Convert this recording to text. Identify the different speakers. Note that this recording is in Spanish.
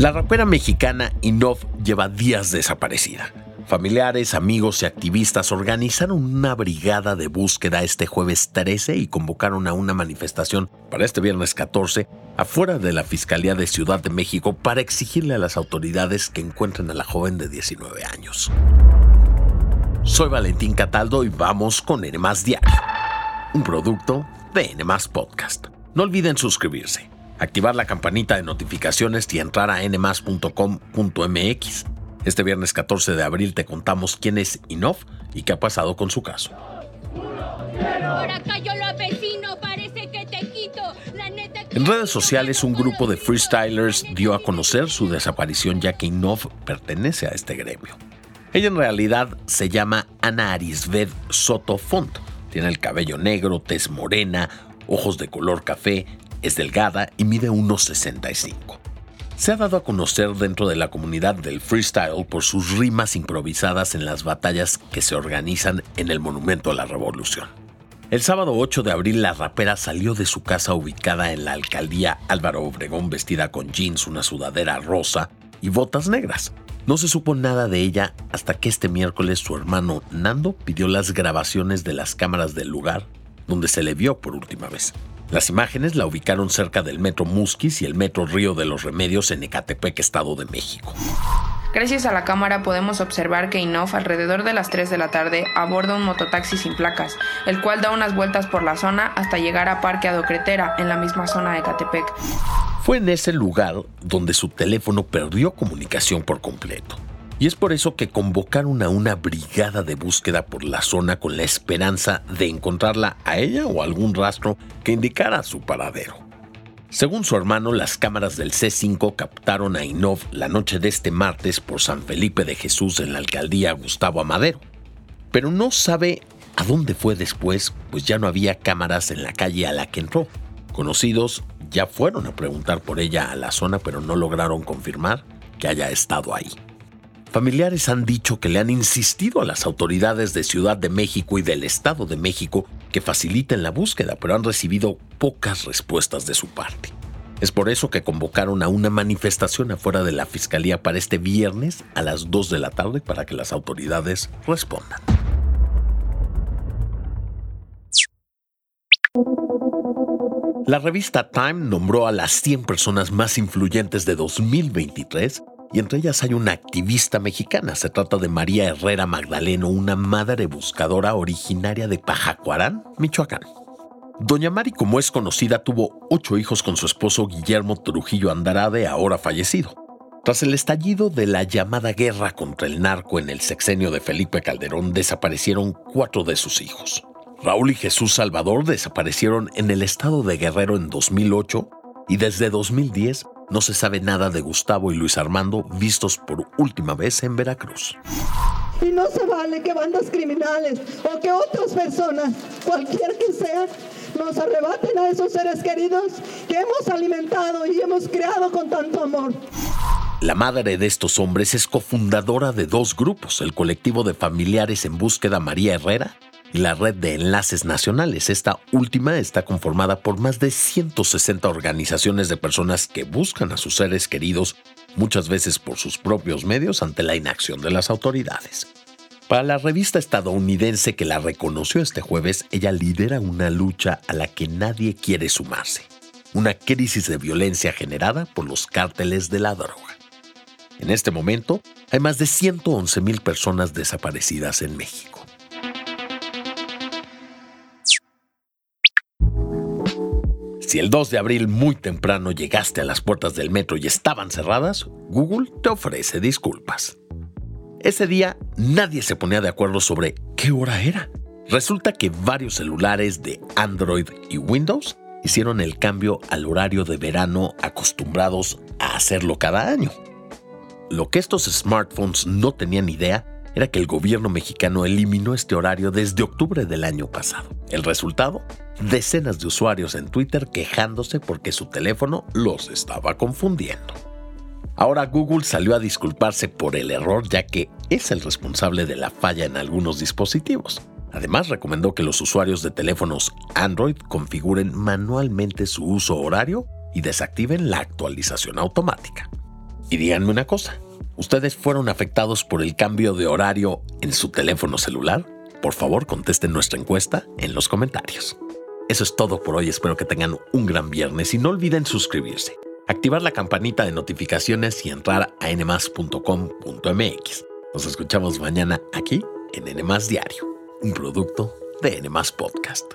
Speaker 1: La rapera mexicana Inov lleva días desaparecida. Familiares, amigos y activistas organizaron una brigada de búsqueda este jueves 13 y convocaron a una manifestación para este viernes 14 afuera de la Fiscalía de Ciudad de México para exigirle a las autoridades que encuentren a la joven de 19 años. Soy Valentín Cataldo y vamos con N Diario, un producto de N Podcast. No olviden suscribirse activar la campanita de notificaciones y entrar a nmas.com.mx. Este viernes 14 de abril te contamos quién es Inov y qué ha pasado con su caso. En redes sociales, un grupo de freestylers dio a conocer su desaparición ya que Inov pertenece a este gremio. Ella en realidad se llama Ana Arisved Soto Font. Tiene el cabello negro, tez morena, ojos de color café, es delgada y mide 1,65. Se ha dado a conocer dentro de la comunidad del freestyle por sus rimas improvisadas en las batallas que se organizan en el Monumento a la Revolución. El sábado 8 de abril la rapera salió de su casa ubicada en la alcaldía Álvaro Obregón vestida con jeans, una sudadera rosa y botas negras. No se supo nada de ella hasta que este miércoles su hermano Nando pidió las grabaciones de las cámaras del lugar donde se le vio por última vez. Las imágenes la ubicaron cerca del Metro Musquis y el Metro Río de los Remedios en Ecatepec, Estado de México.
Speaker 2: Gracias a la cámara podemos observar que Inof alrededor de las 3 de la tarde aborda un mototaxi sin placas, el cual da unas vueltas por la zona hasta llegar a Parque Adocretera, en la misma zona de Ecatepec.
Speaker 1: Fue en ese lugar donde su teléfono perdió comunicación por completo. Y es por eso que convocaron a una brigada de búsqueda por la zona con la esperanza de encontrarla a ella o algún rastro que indicara su paradero. Según su hermano, las cámaras del C5 captaron a Inov la noche de este martes por San Felipe de Jesús en la alcaldía Gustavo Amadero. Pero no sabe a dónde fue después, pues ya no había cámaras en la calle a la que entró. Conocidos ya fueron a preguntar por ella a la zona, pero no lograron confirmar que haya estado ahí. Familiares han dicho que le han insistido a las autoridades de Ciudad de México y del Estado de México que faciliten la búsqueda, pero han recibido pocas respuestas de su parte. Es por eso que convocaron a una manifestación afuera de la Fiscalía para este viernes a las 2 de la tarde para que las autoridades respondan. La revista Time nombró a las 100 personas más influyentes de 2023 y entre ellas hay una activista mexicana. Se trata de María Herrera Magdaleno, una madre buscadora originaria de Pajacuarán, Michoacán. Doña Mari, como es conocida, tuvo ocho hijos con su esposo Guillermo Trujillo Andrade, ahora fallecido. Tras el estallido de la llamada guerra contra el narco en el sexenio de Felipe Calderón, desaparecieron cuatro de sus hijos. Raúl y Jesús Salvador desaparecieron en el estado de Guerrero en 2008 y desde 2010 no se sabe nada de Gustavo y Luis Armando vistos por última vez en Veracruz.
Speaker 3: Y no se vale que bandas criminales o que otras personas, cualquier que sean, nos arrebaten a esos seres queridos que hemos alimentado y hemos creado con tanto amor.
Speaker 1: La madre de estos hombres es cofundadora de dos grupos, el colectivo de familiares en búsqueda María Herrera la red de enlaces nacionales. Esta última está conformada por más de 160 organizaciones de personas que buscan a sus seres queridos, muchas veces por sus propios medios ante la inacción de las autoridades. Para la revista estadounidense que la reconoció este jueves, ella lidera una lucha a la que nadie quiere sumarse, una crisis de violencia generada por los cárteles de la droga. En este momento, hay más de 111 mil personas desaparecidas en México. Si el 2 de abril muy temprano llegaste a las puertas del metro y estaban cerradas, Google te ofrece disculpas. Ese día nadie se ponía de acuerdo sobre qué hora era. Resulta que varios celulares de Android y Windows hicieron el cambio al horario de verano acostumbrados a hacerlo cada año. Lo que estos smartphones no tenían idea era que el gobierno mexicano eliminó este horario desde octubre del año pasado. El resultado, decenas de usuarios en Twitter quejándose porque su teléfono los estaba confundiendo. Ahora Google salió a disculparse por el error ya que es el responsable de la falla en algunos dispositivos. Además recomendó que los usuarios de teléfonos Android configuren manualmente su uso horario y desactiven la actualización automática. Y díganme una cosa, ¿ustedes fueron afectados por el cambio de horario en su teléfono celular? Por favor, contesten nuestra encuesta en los comentarios. Eso es todo por hoy, espero que tengan un gran viernes y no olviden suscribirse, activar la campanita de notificaciones y entrar a nmas.com.mx. Nos escuchamos mañana aquí en NMAS Diario, un producto de NMAS Podcast.